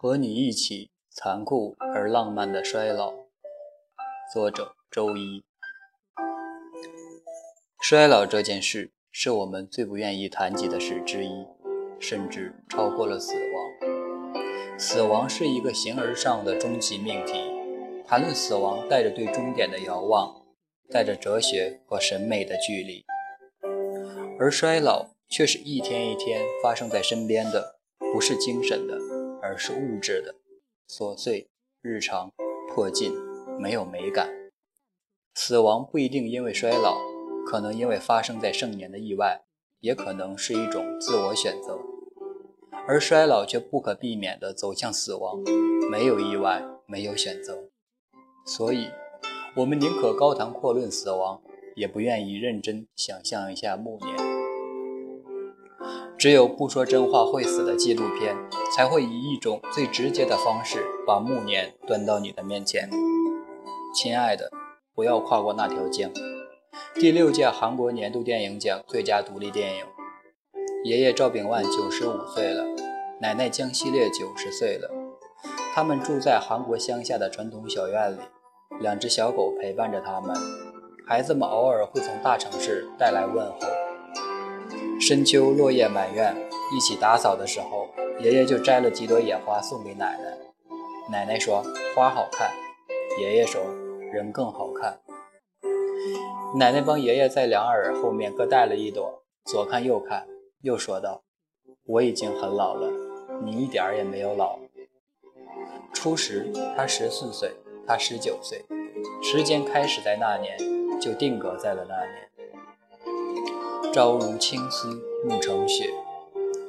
和你一起残酷而浪漫的衰老。作者：周一。衰老这件事是我们最不愿意谈及的事之一，甚至超过了死亡。死亡是一个形而上的终极命题，谈论死亡带着对终点的遥望，带着哲学和审美的距离，而衰老却是一天一天发生在身边的，不是精神的，而是物质的，琐碎、日常、破尽，没有美感。死亡不一定因为衰老，可能因为发生在盛年的意外，也可能是一种自我选择。而衰老却不可避免地走向死亡，没有意外，没有选择。所以，我们宁可高谈阔论死亡，也不愿意认真想象一下暮年。只有不说真话会死的纪录片，才会以一种最直接的方式把暮年端到你的面前。亲爱的，不要跨过那条江。第六届韩国年度电影奖最佳独立电影。爷爷赵炳万九十五岁了，奶奶江希烈九十岁了。他们住在韩国乡下的传统小院里，两只小狗陪伴着他们。孩子们偶尔会从大城市带来问候。深秋落叶满院，一起打扫的时候，爷爷就摘了几朵野花送给奶奶。奶奶说：“花好看。”爷爷说：“人更好看。”奶奶帮爷爷在两耳后面各戴了一朵，左看右看，又说道：“我已经很老了，你一点儿也没有老。”初时他十四岁，他十九岁，时间开始在那年，就定格在了那年。朝如青丝暮成雪，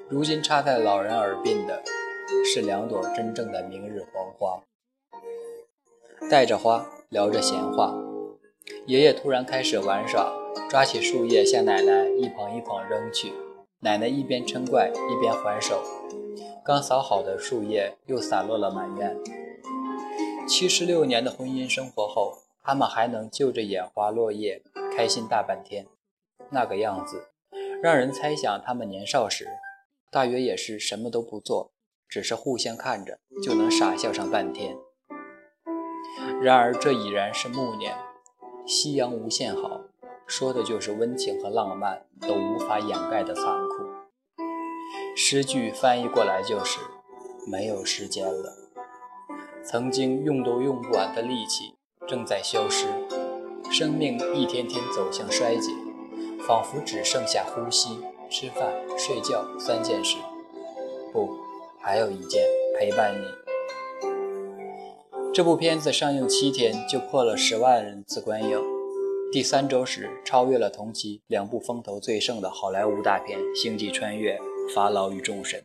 如今插在老人耳鬓的，是两朵真正的明日黄花。带着花聊着闲话，爷爷突然开始玩耍，抓起树叶向奶奶一捧一捧扔去。奶奶一边嗔怪一边还手，刚扫好的树叶又洒落了满院。七十六年的婚姻生活后，他们还能就着眼花落叶开心大半天。那个样子，让人猜想他们年少时，大约也是什么都不做，只是互相看着就能傻笑上半天。然而这已然是暮年，夕阳无限好，说的就是温情和浪漫都无法掩盖的残酷。诗句翻译过来就是没有时间了，曾经用都用不完的力气正在消失，生命一天天走向衰竭。仿佛只剩下呼吸、吃饭、睡觉三件事，不，还有一件陪伴你。这部片子上映七天就破了十万人次观影，第三周时超越了同期两部风头最盛的好莱坞大片《星际穿越》《法老与众神》。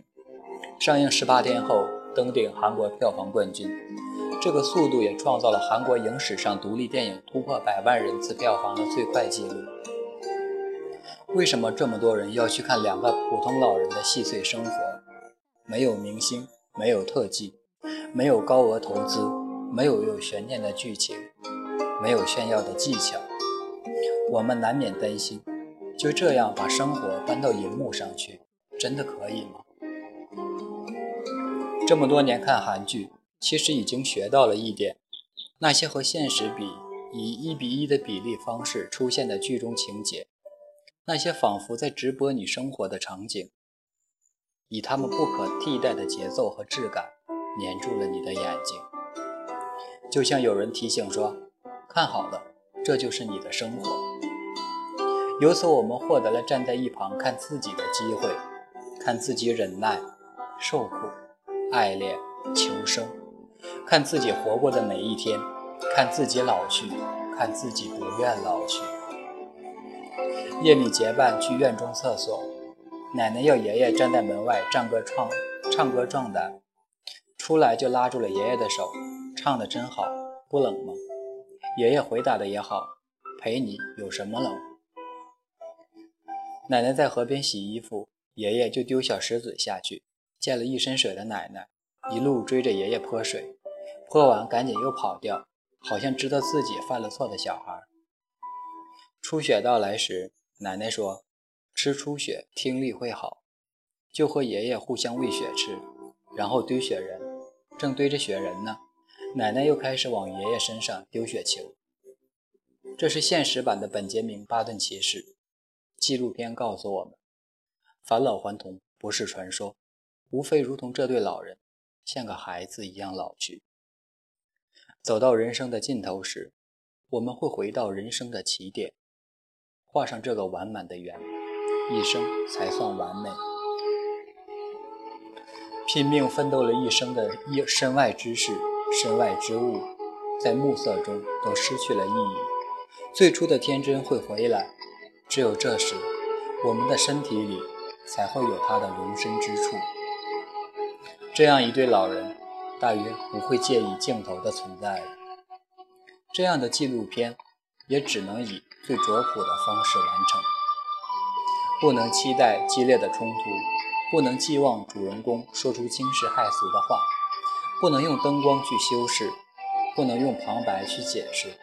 上映十八天后登顶韩国票房冠军，这个速度也创造了韩国影史上独立电影突破百万人次票房的最快纪录。为什么这么多人要去看两个普通老人的细碎生活？没有明星，没有特技，没有高额投资，没有有悬念的剧情，没有炫耀的技巧。我们难免担心，就这样把生活搬到荧幕上去，真的可以吗？这么多年看韩剧，其实已经学到了一点：那些和现实比以一比一的比例方式出现的剧中情节。那些仿佛在直播你生活的场景，以他们不可替代的节奏和质感，粘住了你的眼睛。就像有人提醒说：“看好了，这就是你的生活。”由此，我们获得了站在一旁看自己的机会，看自己忍耐、受苦、爱恋、求生，看自己活过的每一天，看自己老去，看自己不愿老去。夜里结伴去院中厕所，奶奶要爷爷站在门外唱歌唱唱歌壮胆，出来就拉住了爷爷的手，唱的真好，不冷吗？爷爷回答的也好，陪你有什么冷？奶奶在河边洗衣服，爷爷就丢小石子下去，溅了一身水的奶奶一路追着爷爷泼水，泼完赶紧又跑掉，好像知道自己犯了错的小孩。初雪到来时。奶奶说：“吃初雪听力会好，就和爷爷互相喂雪吃，然后堆雪人，正堆着雪人呢，奶奶又开始往爷爷身上丢雪球。这是现实版的本杰明·巴顿骑士。纪录片告诉我们，返老还童不是传说，无非如同这对老人像个孩子一样老去。走到人生的尽头时，我们会回到人生的起点，画上这个完满的圆，一生才算完美。拼命奋斗了一生的一身外之事、身外之物，在暮色中都失去了意义。最初的天真会回来，只有这时，我们的身体里才会有它的容身之处。这样一对老人，大约不会介意镜头的存在了。这样的纪录片，也只能以最拙朴的方式完成，不能期待激烈的冲突，不能寄望主人公说出惊世骇俗的话，不能用灯光去修饰，不能用旁白去解释，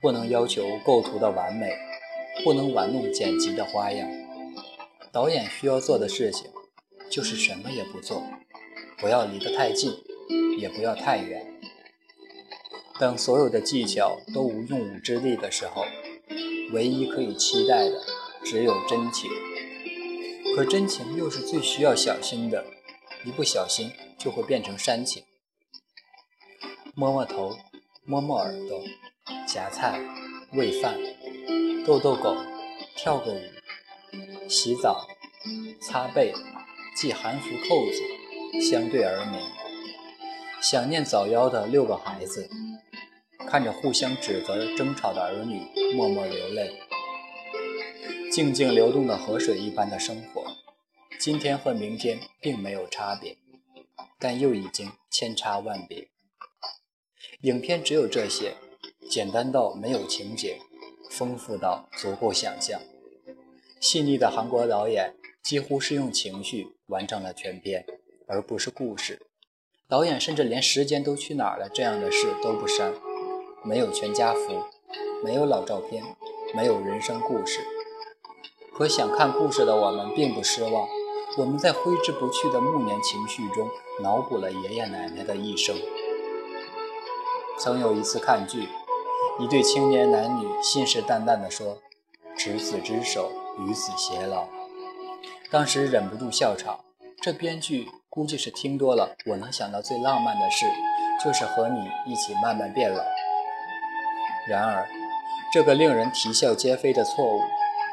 不能要求构图的完美，不能玩弄剪辑的花样。导演需要做的事情，就是什么也不做，不要离得太近，也不要太远。等所有的技巧都无用武之地的时候，唯一可以期待的只有真情。可真情又是最需要小心的，一不小心就会变成煽情。摸摸头，摸摸耳朵，夹菜，喂饭，逗逗狗，跳个舞，洗澡，擦背，系韩服扣子，相对而眠，想念早夭的六个孩子。看着互相指责、争吵的儿女，默默流泪。静静流动的河水一般的生活，今天和明天并没有差别，但又已经千差万别。影片只有这些，简单到没有情节，丰富到足够想象。细腻的韩国导演几乎是用情绪完成了全片，而不是故事。导演甚至连“时间都去哪儿了”这样的事都不删。没有全家福，没有老照片，没有人生故事。可想看故事的我们并不失望。我们在挥之不去的暮年情绪中，脑补了爷爷奶奶的一生。曾有一次看剧，一对青年男女信誓旦旦地说：“执子之手，与子偕老。”当时忍不住笑场。这编剧估计是听多了。我能想到最浪漫的事，就是和你一起慢慢变老。然而，这个令人啼笑皆非的错误，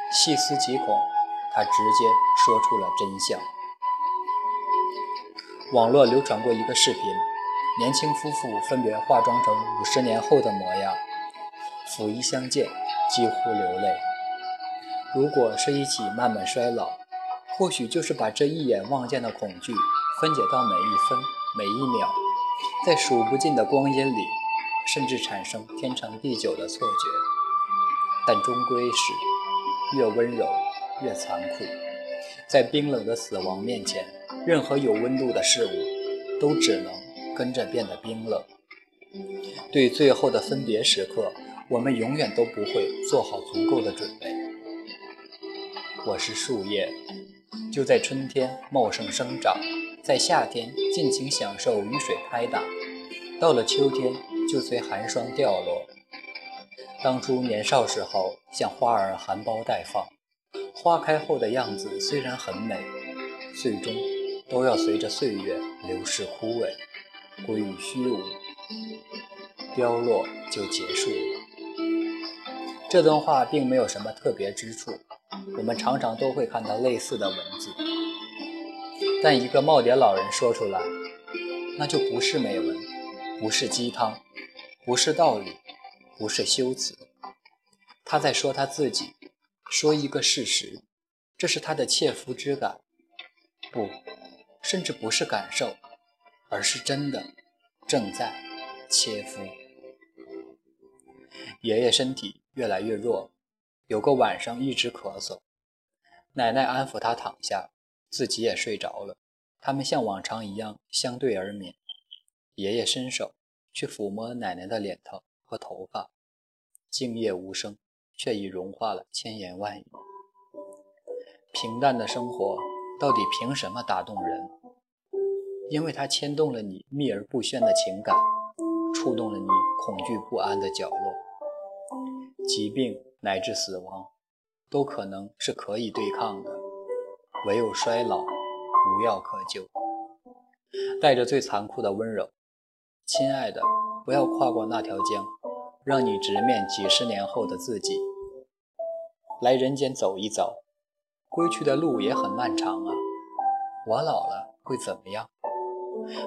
细思极恐，他直接说出了真相。网络流传过一个视频，年轻夫妇分别化妆成五十年后的模样，甫一相见，几乎流泪。如果是一起慢慢衰老，或许就是把这一眼望见的恐惧分解到每一分每一秒，在数不尽的光阴里。甚至产生天长地久的错觉，但终归是越温柔越残酷。在冰冷的死亡面前，任何有温度的事物都只能跟着变得冰冷。对最后的分别时刻，我们永远都不会做好足够的准备。我是树叶，就在春天茂盛生长，在夏天尽情享受雨水拍打，到了秋天。就随寒霜掉落。当初年少时候，像花儿含苞待放，花开后的样子虽然很美，最终都要随着岁月流逝枯萎，归于虚无，凋落就结束了。这段话并没有什么特别之处，我们常常都会看到类似的文字，但一个耄耋老人说出来，那就不是美文，不是鸡汤。不是道理，不是修辞，他在说他自己，说一个事实，这是他的切肤之感，不，甚至不是感受，而是真的正在切肤。爷爷身体越来越弱，有个晚上一直咳嗽，奶奶安抚他躺下，自己也睡着了，他们像往常一样相对而眠，爷爷伸手。去抚摸奶奶的脸头和头发，静夜无声，却已融化了千言万语。平淡的生活，到底凭什么打动人？因为它牵动了你秘而不宣的情感，触动了你恐惧不安的角落。疾病乃至死亡，都可能是可以对抗的，唯有衰老无药可救。带着最残酷的温柔，亲爱的，不要跨过那条江，让你直面几十年后的自己。来人间走一走，归去的路也很漫长啊。我老了会怎么样？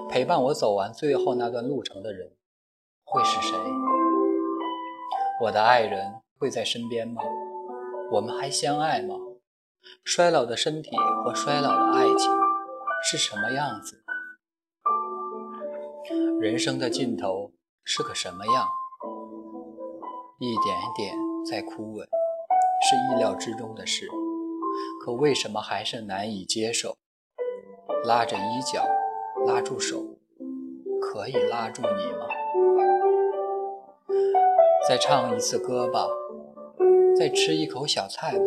陪伴我走完最后那段路程的人会是谁？我的爱人会在身边吗？我们还相爱吗？衰老的身体和衰老的爱情是什么样子？人生的尽头是个什么样？一点点在枯萎，是意料之中的事，可为什么还是难以接受？拉着衣角，拉住手，可以拉住你吗？再唱一次歌吧，再吃一口小菜吧，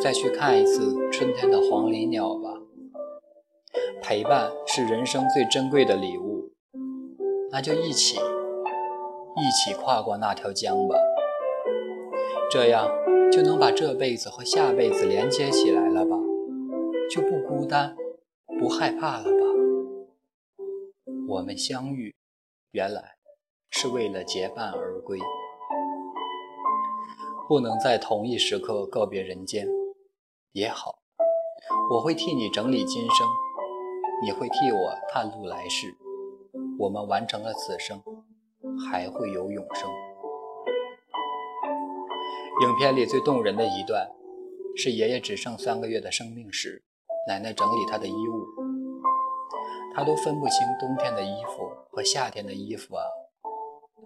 再去看一次春天的黄鹂鸟吧。陪伴是人生最珍贵的礼物，那就一起，一起跨过那条江吧。这样就能把这辈子和下辈子连接起来了吧？就不孤单，不害怕了吧？我们相遇，原来。是为了结伴而归，不能在同一时刻告别人间也好。我会替你整理今生，你会替我探路来世。我们完成了此生，还会有永生。影片里最动人的一段，是爷爷只剩三个月的生命时，奶奶整理他的衣物，他都分不清冬天的衣服和夏天的衣服啊。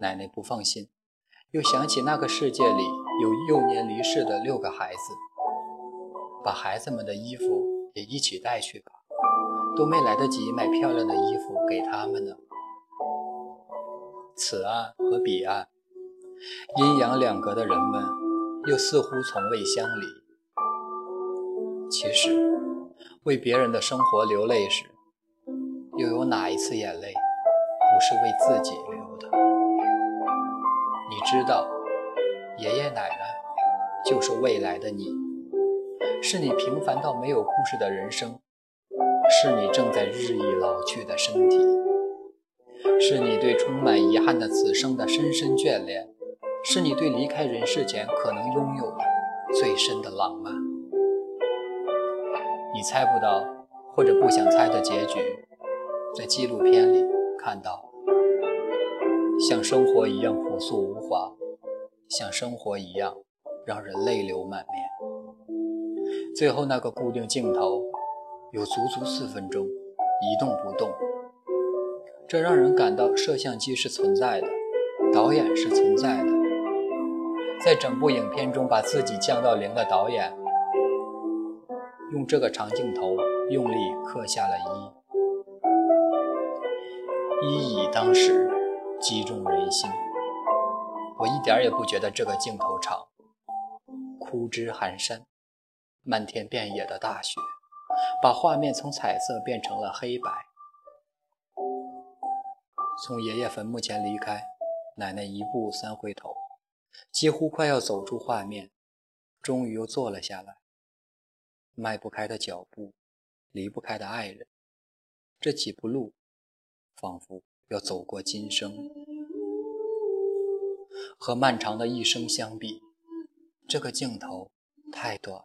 奶奶不放心，又想起那个世界里有幼年离世的六个孩子，把孩子们的衣服也一起带去吧，都没来得及买漂亮的衣服给他们呢。此岸和彼岸，阴阳两隔的人们，又似乎从未相离。其实，为别人的生活流泪时，又有哪一次眼泪不是为自己流的？你知道，爷爷奶奶就是未来的你，是你平凡到没有故事的人生，是你正在日益老去的身体，是你对充满遗憾的此生的深深眷恋，是你对离开人世前可能拥有的最深的浪漫。你猜不到或者不想猜的结局，在纪录片里看到。像生活一样朴素无华，像生活一样让人泪流满面。最后那个固定镜头有足足四分钟，一动不动，这让人感到摄像机是存在的，导演是存在的。在整部影片中把自己降到零的导演，用这个长镜头用力刻下了一，一以当时。击中人心，我一点也不觉得这个镜头长。枯枝寒山，漫天遍野的大雪，把画面从彩色变成了黑白。从爷爷坟墓前离开，奶奶一步三回头，几乎快要走出画面，终于又坐了下来。迈不开的脚步，离不开的爱人，这几步路，仿佛……要走过今生，和漫长的一生相比，这个镜头太短。